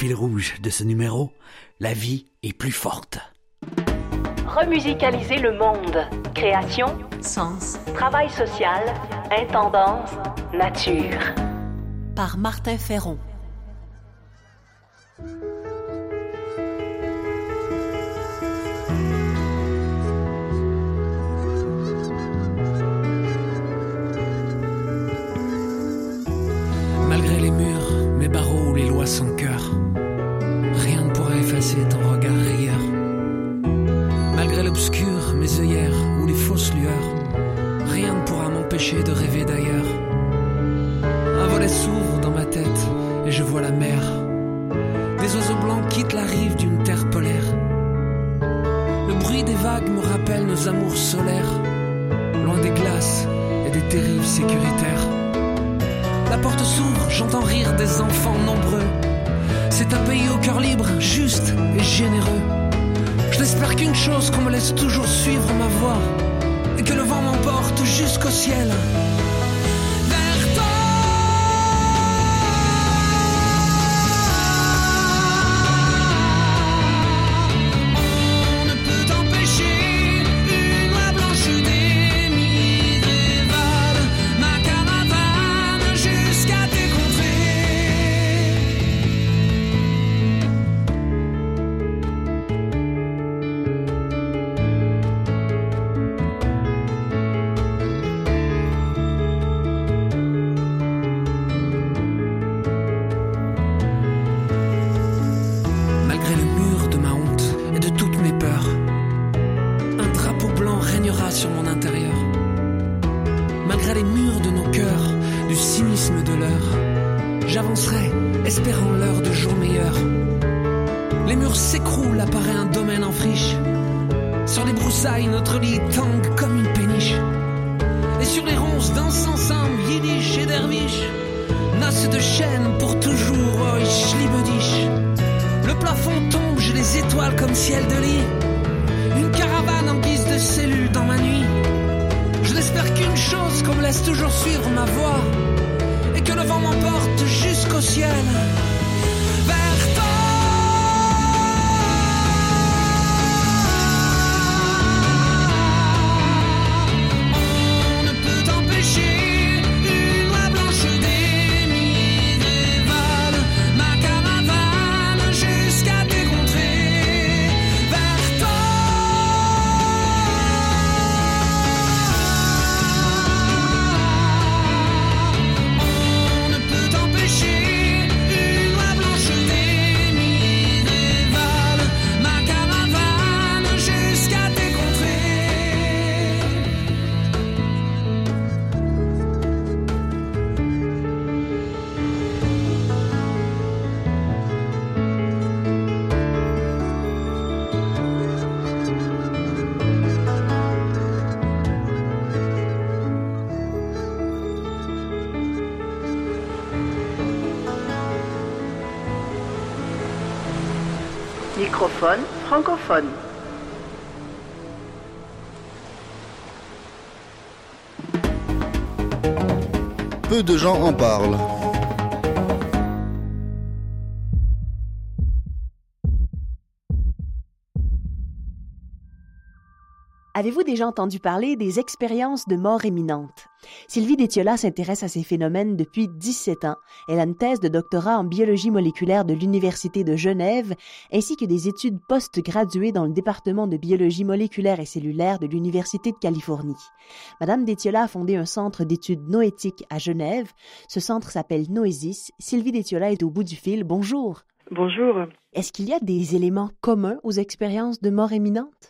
Fil rouge de ce numéro, la vie est plus forte. Remusicaliser le monde. Création, Sens travail social, intendance, nature. par Martin Ferron. Bruit des vagues me rappelle nos amours solaires, loin des glaces et des terribles sécuritaires. La porte s'ouvre, j'entends rire des enfants nombreux. C'est un pays au cœur libre, juste et généreux. Je n'espère qu'une chose, qu'on me laisse toujours suivre ma voie. Et que le vent m'emporte jusqu'au ciel. Notre lit tangue comme une péniche. Et sur les ronces dansent ensemble Yiddish et Dervish. Noces de chaîne pour toujours, oh, dich. Le plafond tombe, j'ai les étoiles comme ciel de lit. Une caravane en guise de cellule dans ma nuit. Je n'espère qu'une chose, qu'on me laisse toujours suivre ma voie. Et que le vent m'emporte jusqu'au ciel. Microphone francophone. Peu de gens en parlent. Avez-vous déjà entendu parler des expériences de mort imminente? Sylvie Détiola s'intéresse à ces phénomènes depuis 17 ans. Elle a une thèse de doctorat en biologie moléculaire de l'Université de Genève, ainsi que des études post-graduées dans le département de biologie moléculaire et cellulaire de l'Université de Californie. Madame Détiola a fondé un centre d'études noétiques à Genève. Ce centre s'appelle Noésis. Sylvie Détiola est au bout du fil. Bonjour. Bonjour. Est-ce qu'il y a des éléments communs aux expériences de mort imminente?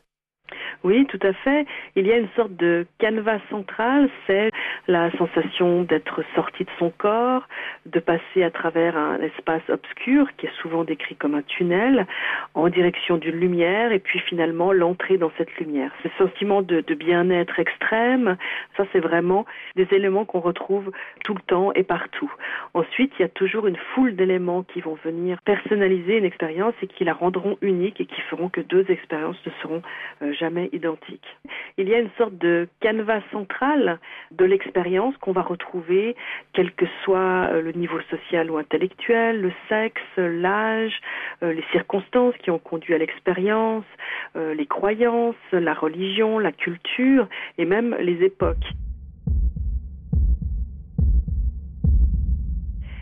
Oui, tout à fait. Il y a une sorte de canevas central, c'est la sensation d'être sorti de son corps, de passer à travers un espace obscur qui est souvent décrit comme un tunnel en direction d'une lumière et puis finalement l'entrée dans cette lumière. Ce sentiment de, de bien-être extrême, ça c'est vraiment des éléments qu'on retrouve tout le temps et partout. Ensuite, il y a toujours une foule d'éléments qui vont venir personnaliser une expérience et qui la rendront unique et qui feront que deux expériences ne seront euh, jamais identiques. Il y a une sorte de canevas central de l'expérience qu'on va retrouver, quel que soit euh, le niveau social ou intellectuel, le sexe, l'âge, euh, les circonstances qui ont conduit à l'expérience, les croyances, la religion, la culture et même les époques.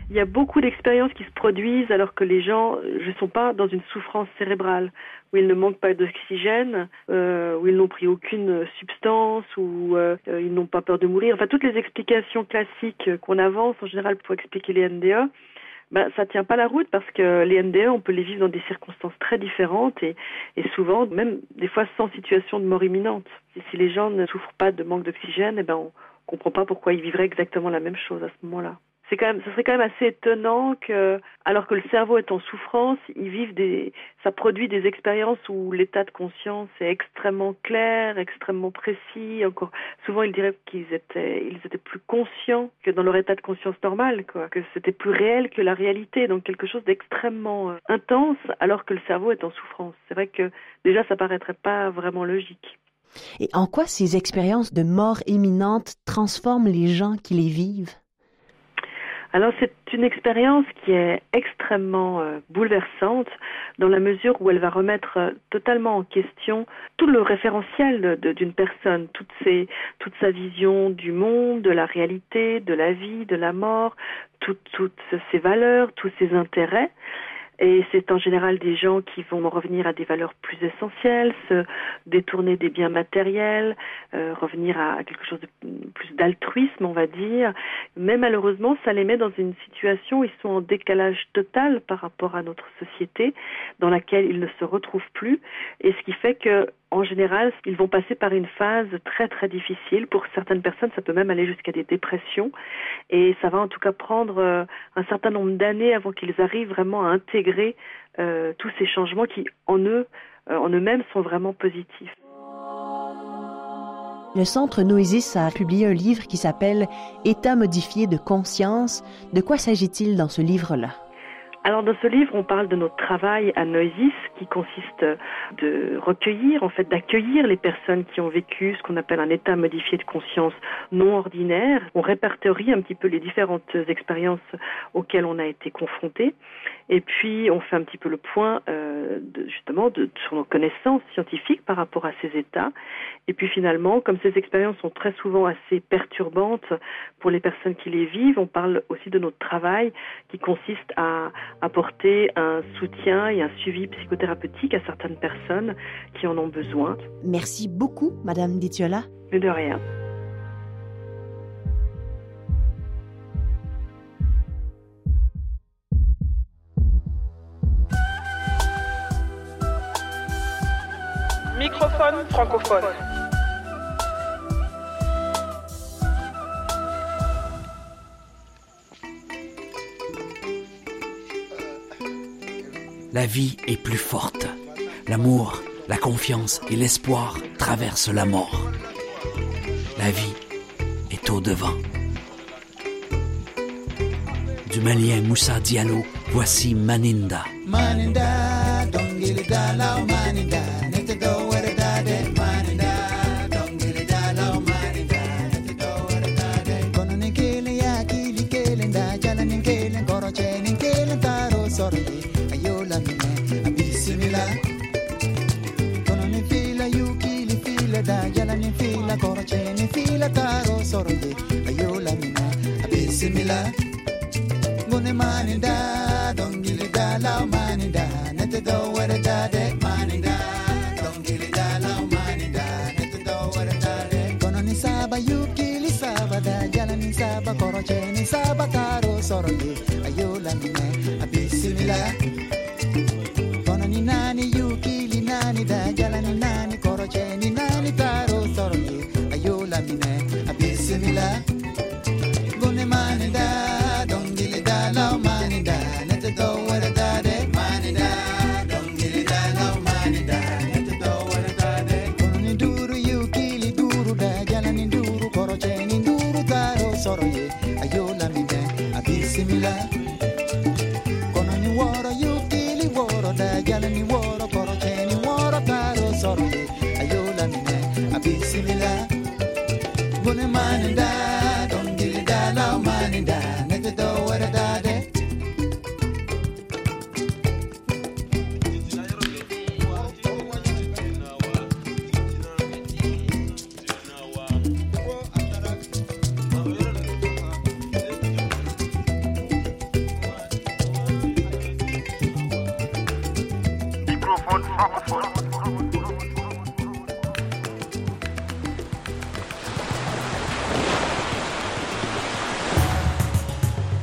Il y a beaucoup d'expériences qui se produisent alors que les gens ne sont pas dans une souffrance cérébrale, où ils ne manquent pas d'oxygène, euh, où ils n'ont pris aucune substance, où euh, ils n'ont pas peur de mourir. Enfin, toutes les explications classiques qu'on avance en général pour expliquer les NDE, ben, ça tient pas la route parce que les NDE, on peut les vivre dans des circonstances très différentes et, souvent, même des fois sans situation de mort imminente. Si les gens ne souffrent pas de manque d'oxygène, eh ben, on comprend pas pourquoi ils vivraient exactement la même chose à ce moment-là c'est quand même, ce serait quand même assez étonnant que, alors que le cerveau est en souffrance, ils vivent des, ça produit des expériences où l'état de conscience est extrêmement clair, extrêmement précis. Encore, souvent ils diraient qu'ils étaient, ils étaient plus conscients que dans leur état de conscience normal, quoi, que c'était plus réel que la réalité, donc quelque chose d'extrêmement euh, intense, alors que le cerveau est en souffrance. C'est vrai que déjà ça paraîtrait pas vraiment logique. Et en quoi ces expériences de mort imminente transforment les gens qui les vivent? Alors c'est une expérience qui est extrêmement euh, bouleversante dans la mesure où elle va remettre euh, totalement en question tout le référentiel d'une personne, toute, toute sa vision du monde, de la réalité, de la vie, de la mort, toutes ses valeurs, tous ses intérêts. Et c'est en général des gens qui vont revenir à des valeurs plus essentielles, se détourner des biens matériels, euh, revenir à quelque chose de plus d'altruisme, on va dire. Mais malheureusement, ça les met dans une situation où ils sont en décalage total par rapport à notre société, dans laquelle ils ne se retrouvent plus. Et ce qui fait que en général, ils vont passer par une phase très très difficile. Pour certaines personnes, ça peut même aller jusqu'à des dépressions. Et ça va en tout cas prendre euh, un certain nombre d'années avant qu'ils arrivent vraiment à intégrer euh, tous ces changements qui, en eux, euh, en eux-mêmes, sont vraiment positifs. Le Centre Noésis a publié un livre qui s'appelle État modifié de conscience. De quoi s'agit-il dans ce livre-là? Alors dans ce livre, on parle de notre travail à Noisis qui consiste de recueillir, en fait d'accueillir les personnes qui ont vécu ce qu'on appelle un état modifié de conscience non ordinaire. On répertorie un petit peu les différentes expériences auxquelles on a été confronté et puis on fait un petit peu le point euh, de, justement de, sur nos connaissances scientifiques par rapport à ces états. Et puis finalement, comme ces expériences sont très souvent assez perturbantes pour les personnes qui les vivent, on parle aussi de notre travail qui consiste à apporter un soutien et un suivi psychothérapeutique à certaines personnes qui en ont besoin. Merci beaucoup, Madame Ditiola. Mais de rien. Microphone francophone. La vie est plus forte. L'amour, la confiance et l'espoir traversent la mort. La vie est au devant. Du malien Moussa Diallo, voici Maninda. Maninda, ala ni fila kɔrɔcɛ ni fila taar'o sɔrɔ ye a y'o lamina a bɛ simila n ko ne ma nin da dɔnkilidalaw ma nin da ne tɛ dɔ wɛrɛ da dɛ ma da dɔnkilidalaw ma da ne tɛ dɔ da dɛ kɔnɔ ni saba y'u kili saba da yala ni saba kɔrɔcɛ ni saba taar'o sɔrɔ ye a y'o lamina a bɛ simila ni nani y'u kili naani da yala ni naani kɔrɔcɛ ni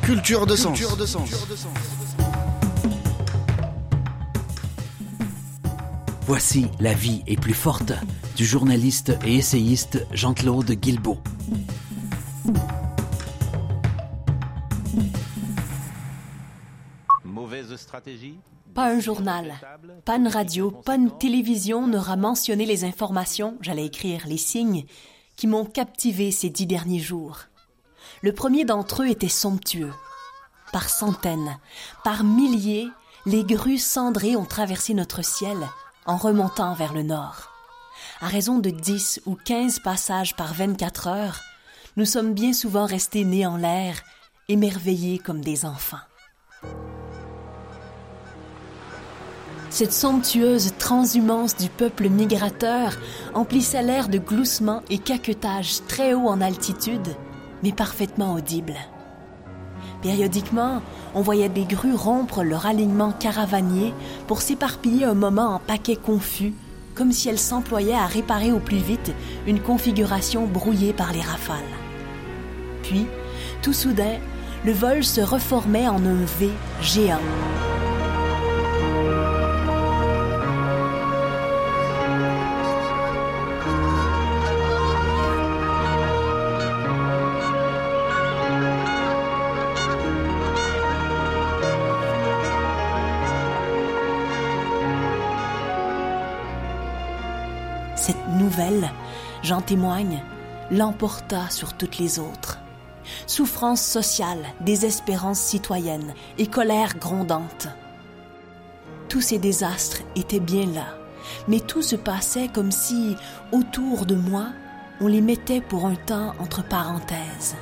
Culture de sens. Voici La vie est plus forte du journaliste et essayiste Jean-Claude Guilbeault. Pas un journal, pas une radio, pas une télévision n'aura mentionné les informations, j'allais écrire les signes, qui m'ont captivé ces dix derniers jours. Le premier d'entre eux était somptueux. Par centaines, par milliers, les grues cendrées ont traversé notre ciel en remontant vers le nord. À raison de 10 ou 15 passages par 24 heures, nous sommes bien souvent restés nés en l'air, émerveillés comme des enfants. Cette somptueuse transhumance du peuple migrateur emplissait l'air de gloussements et caquetages très haut en altitude, mais parfaitement audibles. Périodiquement, on voyait des grues rompre leur alignement caravanier pour s'éparpiller un moment en paquets confus, comme si elles s'employaient à réparer au plus vite une configuration brouillée par les rafales. Puis, tout soudain, le vol se reformait en un V géant. J'en témoigne, l'emporta sur toutes les autres. Souffrance sociale, désespérance citoyenne et colère grondante. Tous ces désastres étaient bien là, mais tout se passait comme si, autour de moi, on les mettait pour un temps entre parenthèses.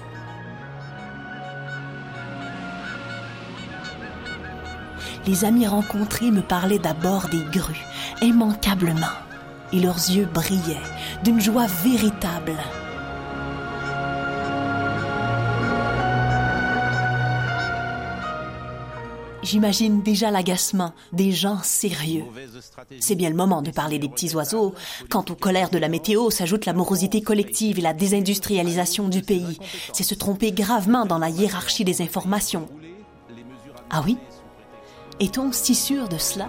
Les amis rencontrés me parlaient d'abord des grues, immanquablement et leurs yeux brillaient d'une joie véritable. J'imagine déjà l'agacement des gens sérieux. C'est bien le moment de parler des petits oiseaux. Quant aux colères de la météo, s'ajoute la morosité collective et la désindustrialisation du pays. C'est se tromper gravement dans la hiérarchie des informations. Ah oui? Est-on si sûr de cela?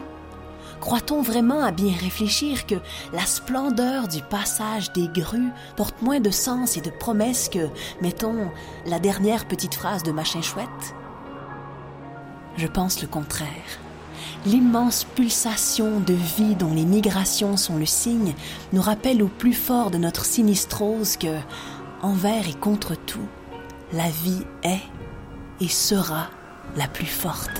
Croit-on vraiment à bien réfléchir que la splendeur du passage des grues porte moins de sens et de promesses que, mettons, la dernière petite phrase de Machin Chouette? Je pense le contraire. L'immense pulsation de vie dont les migrations sont le signe nous rappelle au plus fort de notre sinistrose que, envers et contre tout, la vie est et sera la plus forte.